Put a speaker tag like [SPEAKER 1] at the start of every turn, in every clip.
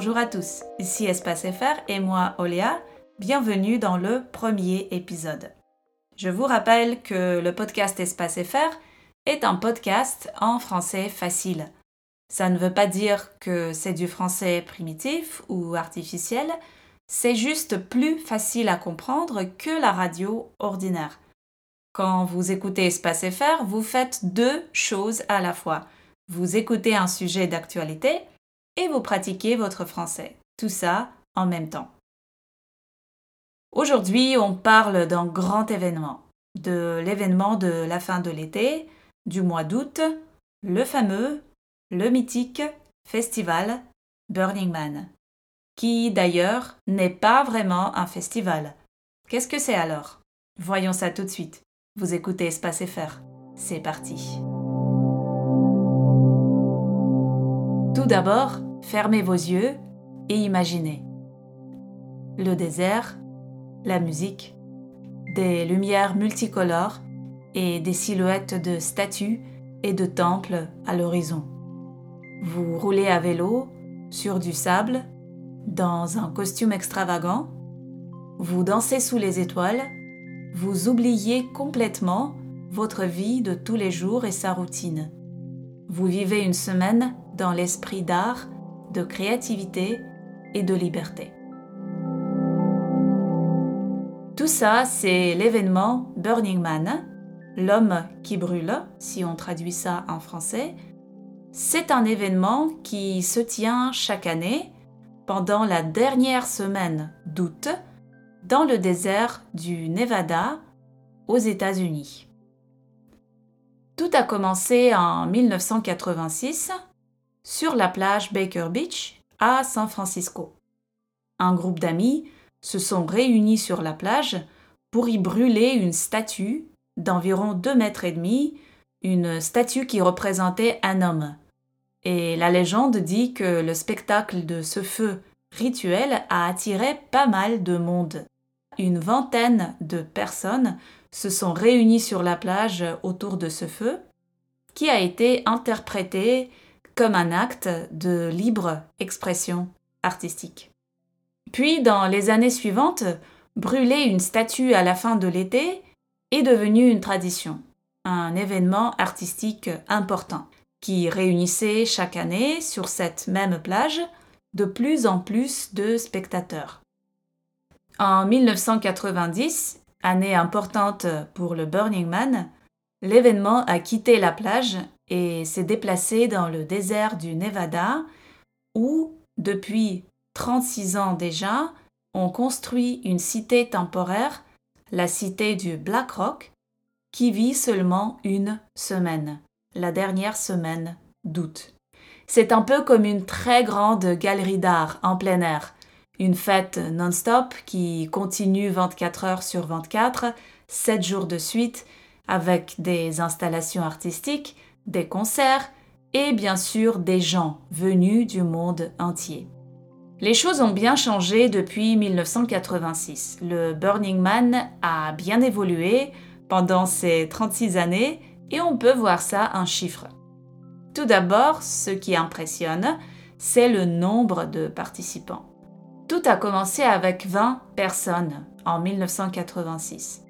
[SPEAKER 1] Bonjour à tous, ici Espace FR et moi Oléa, bienvenue dans le premier épisode. Je vous rappelle que le podcast Espace FR est un podcast en français facile. Ça ne veut pas dire que c'est du français primitif ou artificiel, c'est juste plus facile à comprendre que la radio ordinaire. Quand vous écoutez Espace FR, vous faites deux choses à la fois. Vous écoutez un sujet d'actualité et vous pratiquez votre français. Tout ça en même temps. Aujourd'hui, on parle d'un grand événement, de l'événement de la fin de l'été, du mois d'août, le fameux, le mythique festival Burning Man qui d'ailleurs n'est pas vraiment un festival. Qu'est-ce que c'est alors? Voyons ça tout de suite. Vous écoutez Espace FR. C'est parti. Tout d'abord, fermez vos yeux et imaginez. Le désert, la musique, des lumières multicolores et des silhouettes de statues et de temples à l'horizon. Vous roulez à vélo sur du sable dans un costume extravagant, vous dansez sous les étoiles, vous oubliez complètement votre vie de tous les jours et sa routine. Vous vivez une semaine dans l'esprit d'art, de créativité et de liberté. Tout ça, c'est l'événement Burning Man, l'homme qui brûle, si on traduit ça en français. C'est un événement qui se tient chaque année pendant la dernière semaine d'août dans le désert du Nevada aux États-Unis. Tout a commencé en 1986 sur la plage Baker Beach à San Francisco. Un groupe d'amis se sont réunis sur la plage pour y brûler une statue d'environ 2 mètres et demi, une statue qui représentait un homme. Et la légende dit que le spectacle de ce feu rituel a attiré pas mal de monde. Une vingtaine de personnes se sont réunies sur la plage autour de ce feu, qui a été interprété comme un acte de libre expression artistique. Puis, dans les années suivantes, brûler une statue à la fin de l'été est devenu une tradition, un événement artistique important qui réunissait chaque année sur cette même plage de plus en plus de spectateurs. En 1990, année importante pour le Burning Man, l'événement a quitté la plage et s'est déplacé dans le désert du Nevada où, depuis 36 ans déjà, on construit une cité temporaire, la cité du Black Rock, qui vit seulement une semaine, la dernière semaine d'août. C'est un peu comme une très grande galerie d'art en plein air, une fête non-stop qui continue 24 heures sur 24, 7 jours de suite, avec des installations artistiques, des concerts et bien sûr des gens venus du monde entier. Les choses ont bien changé depuis 1986. Le Burning Man a bien évolué pendant ces 36 années et on peut voir ça en chiffres. Tout d'abord, ce qui impressionne, c'est le nombre de participants. Tout a commencé avec 20 personnes en 1986.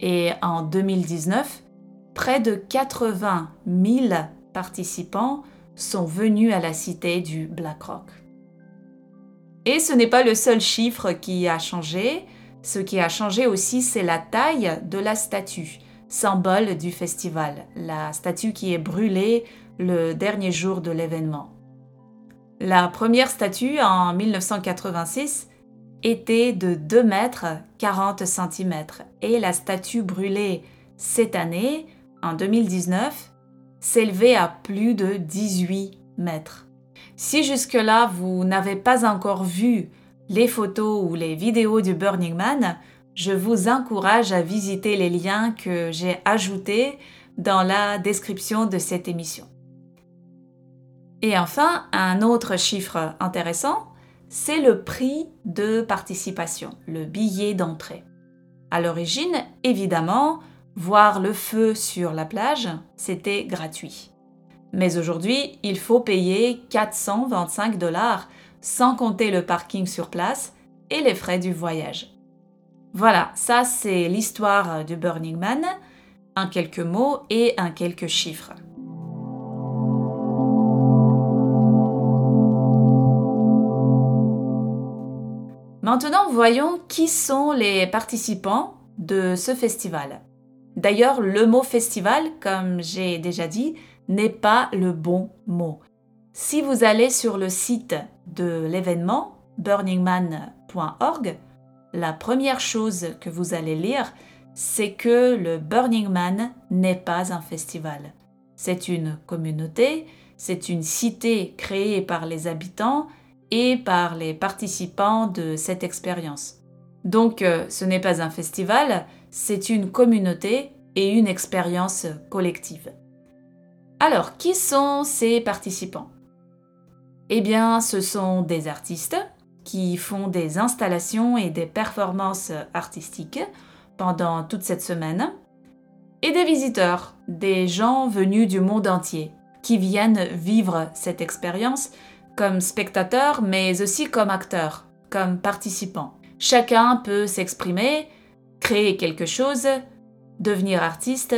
[SPEAKER 1] Et en 2019, près de 80 000 participants sont venus à la cité du Black Rock. Et ce n'est pas le seul chiffre qui a changé. Ce qui a changé aussi, c'est la taille de la statue, symbole du festival. La statue qui est brûlée le dernier jour de l'événement. La première statue en 1986 était de 2 mètres 40 cm et la statue brûlée cette année, en 2019, s'élevait à plus de 18 mètres. Si jusque-là vous n'avez pas encore vu les photos ou les vidéos du Burning Man, je vous encourage à visiter les liens que j'ai ajoutés dans la description de cette émission. Et enfin, un autre chiffre intéressant, c'est le prix de participation, le billet d'entrée. À l'origine, évidemment, voir le feu sur la plage, c'était gratuit. Mais aujourd'hui, il faut payer 425 dollars, sans compter le parking sur place et les frais du voyage. Voilà, ça c'est l'histoire du Burning Man, un quelques mots et un quelques chiffres. Maintenant, voyons qui sont les participants de ce festival. D'ailleurs, le mot festival, comme j'ai déjà dit, n'est pas le bon mot. Si vous allez sur le site de l'événement burningman.org, la première chose que vous allez lire, c'est que le Burning Man n'est pas un festival. C'est une communauté, c'est une cité créée par les habitants et par les participants de cette expérience. Donc euh, ce n'est pas un festival, c'est une communauté et une expérience collective. Alors, qui sont ces participants? Eh bien, ce sont des artistes qui font des installations et des performances artistiques pendant toute cette semaine, et des visiteurs, des gens venus du monde entier, qui viennent vivre cette expérience comme spectateurs, mais aussi comme acteurs, comme participants. Chacun peut s'exprimer, créer quelque chose, devenir artiste.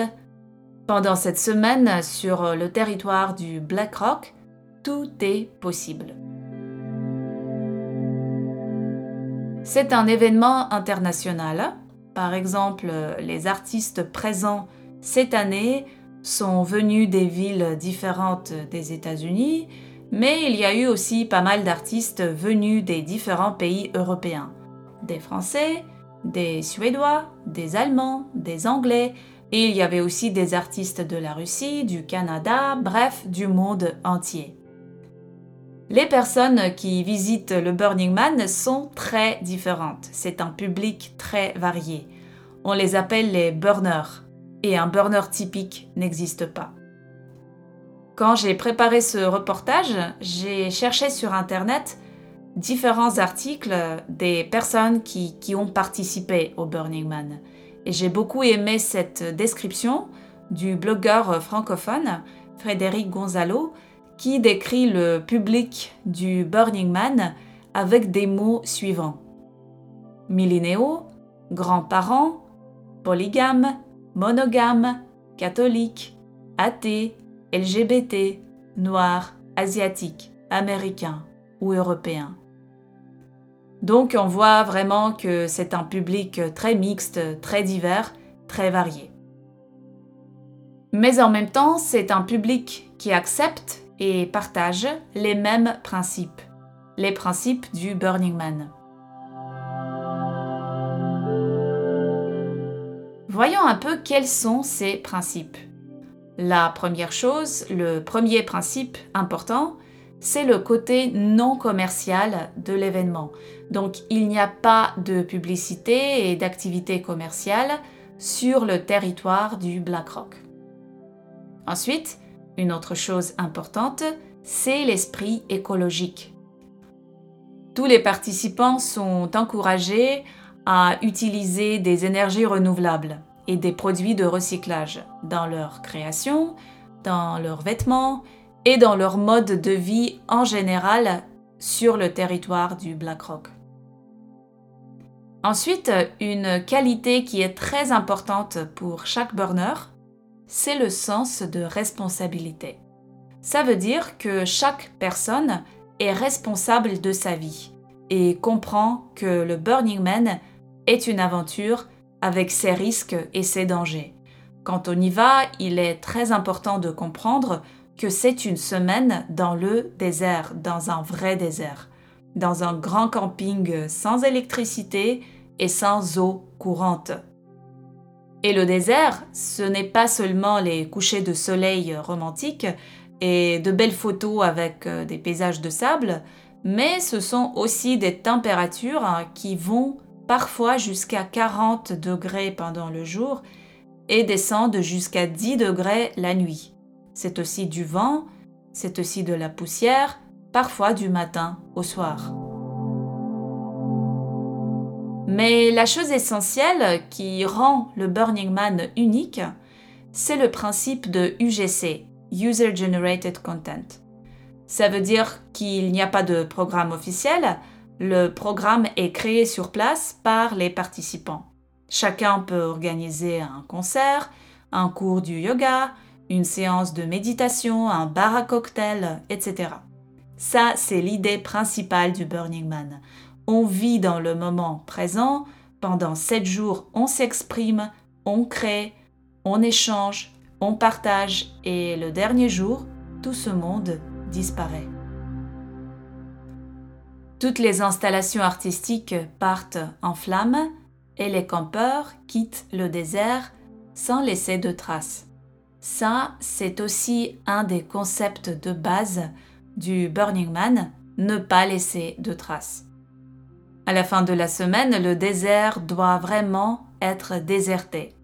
[SPEAKER 1] Pendant cette semaine sur le territoire du Black Rock, tout est possible. C'est un événement international. Par exemple, les artistes présents cette année sont venus des villes différentes des États-Unis, mais il y a eu aussi pas mal d'artistes venus des différents pays européens. Des Français, des Suédois, des Allemands, des Anglais, et il y avait aussi des artistes de la Russie, du Canada, bref, du monde entier. Les personnes qui visitent le Burning Man sont très différentes. C'est un public très varié. On les appelle les burners, et un burner typique n'existe pas. Quand j'ai préparé ce reportage, j'ai cherché sur Internet différents articles des personnes qui, ont participé au Burning Man. Et j'ai beaucoup aimé cette description du blogueur francophone Frédéric Gonzalo qui décrit le public du Burning Man avec des mots suivants. Millénéaux, grands-parents, polygames, monogames, catholiques, athées, LGBT, noirs, asiatiques, américains ou européens. Donc on voit vraiment que c'est un public très mixte, très divers, très varié. Mais en même temps, c'est un public qui accepte et partage les mêmes principes, les principes du Burning Man. Voyons un peu quels sont ces principes. La première chose, le premier principe important, c'est le côté non commercial de l'événement. Donc il n'y a pas de publicité et d'activité commerciale sur le territoire du BlackRock. Ensuite, une autre chose importante, c'est l'esprit écologique. Tous les participants sont encouragés à utiliser des énergies renouvelables et des produits de recyclage dans leur création, dans leurs vêtements et dans leur mode de vie en général sur le territoire du Black Rock. Ensuite, une qualité qui est très importante pour chaque burner, c'est le sens de responsabilité. Ça veut dire que chaque personne est responsable de sa vie et comprend que le Burning Man est une aventure avec ses risques et ses dangers. Quand on y va, il est très important de comprendre que c'est une semaine dans le désert, dans un vrai désert, dans un grand camping sans électricité et sans eau courante. Et le désert, ce n'est pas seulement les couchers de soleil romantiques et de belles photos avec euh, des paysages de sable, mais ce sont aussi des températures qui vont parfois jusqu'à 40 degrés pendant le jour et descendent jusqu'à 10 degrés la nuit. C'est aussi du vent, c'est aussi de la poussière, parfois du matin au soir. Mais la chose essentielle qui rend le Burning Man unique, c'est le principe de UGC, User Generated Content. Ça veut dire qu'il n'y a pas de programme officiel, le programme est créé sur place par les participants. Chacun peut organiser un concert, un cours du yoga, une séance de méditation, un bar à cocktail, etc. Ça, c'est l'idée principale du Burning Man. On vit dans le moment présent, pendant sept jours, on s'exprime, on crée, on échange, on partage, et le dernier jour, tout ce monde disparaît. Toutes les installations artistiques partent en flammes et les campeurs quittent le désert sans laisser de traces. Ça, c'est aussi un des concepts de base du Burning Man, ne pas laisser de traces. À la fin de la semaine, le désert doit vraiment être déserté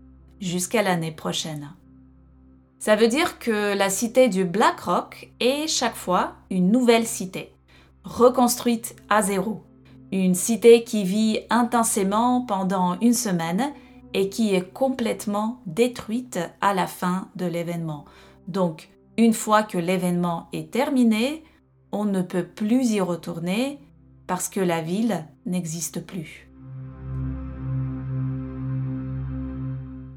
[SPEAKER 1] jusqu'à l'année prochaine. Ça veut dire que la cité du Black Rock est chaque fois une nouvelle cité, reconstruite à zéro. Une cité qui vit intensément pendant une semaine et qui est complètement détruite à la fin de l'événement. Donc, une fois que l'événement est terminé, on ne peut plus y retourner parce que la ville n'existe plus.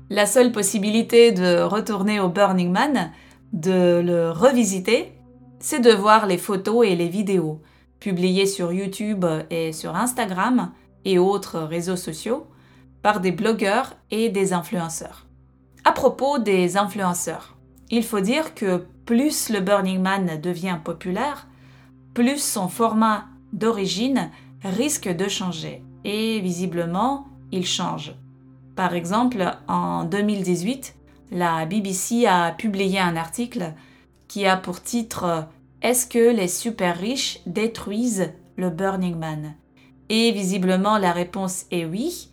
[SPEAKER 1] La seule possibilité de retourner au Burning Man, de le revisiter, c'est de voir les photos et les vidéos publiées sur YouTube et sur Instagram et autres réseaux sociaux par des blogueurs et des influenceurs. À propos des influenceurs, il faut dire que plus le Burning Man devient populaire, plus son format d'origine risque de changer. Et visiblement, il change. Par exemple, en 2018, la BBC a publié un article qui a pour titre Est-ce que les super riches détruisent le Burning Man? Et visiblement, la réponse est oui,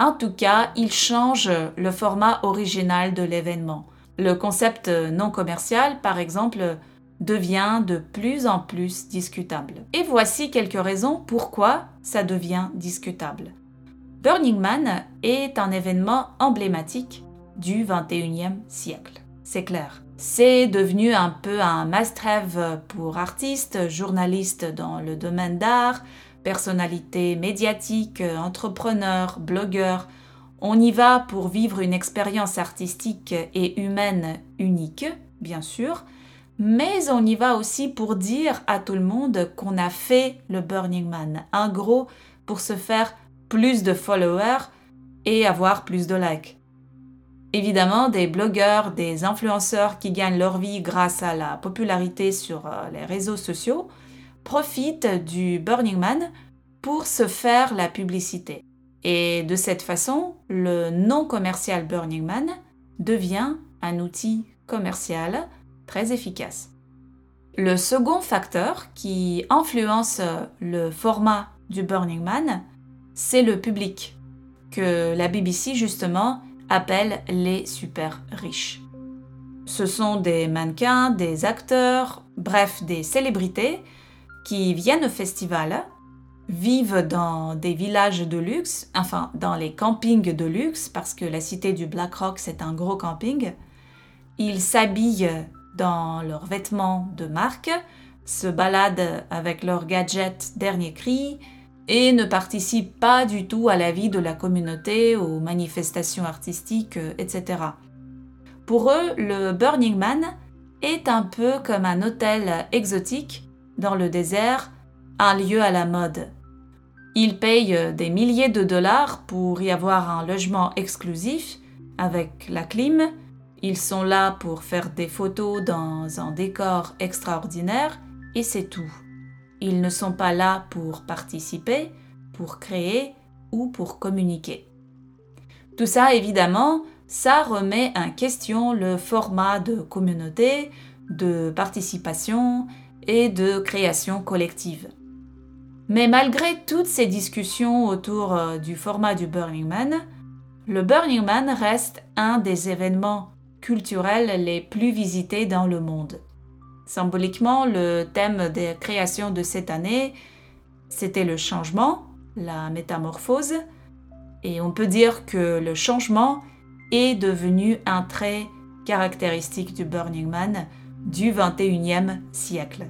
[SPEAKER 1] en tout cas, il change le format original de l'événement. Le concept non commercial, par exemple, devient de plus en plus discutable. Et voici quelques raisons pourquoi ça devient discutable. Burning Man est un événement emblématique du 21e siècle. C'est clair. C'est devenu un peu un must-have pour artistes, journalistes dans le domaine d'art, personnalités médiatiques, entrepreneurs, blogueurs. On y va pour vivre une expérience artistique et humaine unique, bien sûr, mais on y va aussi pour dire à tout le monde qu'on a fait le Burning Man. Un gros pour se faire plus de followers et avoir plus de likes. Évidemment, des blogueurs, des influenceurs qui gagnent leur vie grâce à la popularité sur euh, les réseaux sociaux profitent du Burning Man pour se faire la publicité. Et de cette façon, le non commercial Burning Man devient un outil commercial très efficace. Le second facteur qui influence le format du Burning Man, c'est le public, que la BBC justement appelle les super riches. Ce sont des mannequins, des acteurs, bref, des célébrités qui viennent au festival, vivent dans des villages de luxe, enfin dans les campings de luxe, parce que la cité du Black Rock c'est un gros camping. Ils s'habillent dans leurs vêtements de marque, se baladent avec leurs gadgets dernier cri et ne participent pas du tout à la vie de la communauté, aux manifestations artistiques, etc. Pour eux, le Burning Man est un peu comme un hôtel exotique dans le désert, un lieu à la mode. Ils payent des milliers de dollars pour y avoir un logement exclusif avec la clim. Ils sont là pour faire des photos dans un décor extraordinaire et c'est tout. Ils ne sont pas là pour participer, pour créer ou pour communiquer. Tout ça, évidemment, ça remet en question le format de communauté, de participation et de création collective. Mais malgré toutes ces discussions autour euh, du format du Burning Man, le Burning Man reste un des événements culturels les plus visités dans le monde. Symboliquement, le thème des créations de cette année, c'était le changement, la métamorphose, et on peut dire que le changement est devenu un trait caractéristique du Burning Man du 21e siècle.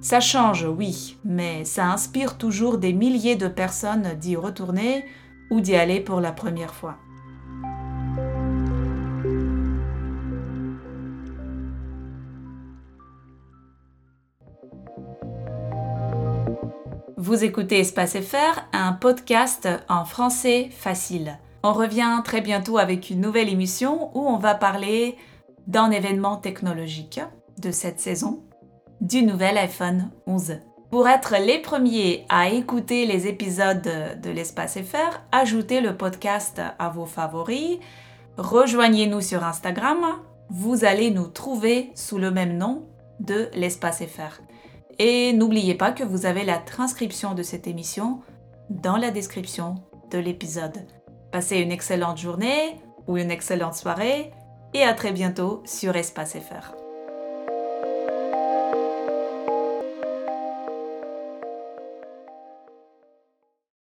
[SPEAKER 1] Ça change, oui, mais ça inspire toujours des milliers de personnes d'y retourner ou d'y aller pour la première fois. Vous écoutez Espace FR, un podcast en français facile. On revient très bientôt avec une nouvelle émission où on va parler d'un événement technologique de cette saison, du nouvel iPhone 11. Pour être les premiers à écouter les épisodes de l'Espace FR, ajoutez le podcast à vos favoris, rejoignez-nous sur Instagram, vous allez nous trouver sous le même nom de l'Espace FR. Et n'oubliez pas que vous avez la transcription de cette émission dans la description de l'épisode. Passez une excellente journée ou une excellente soirée et à très bientôt sur Espace FR.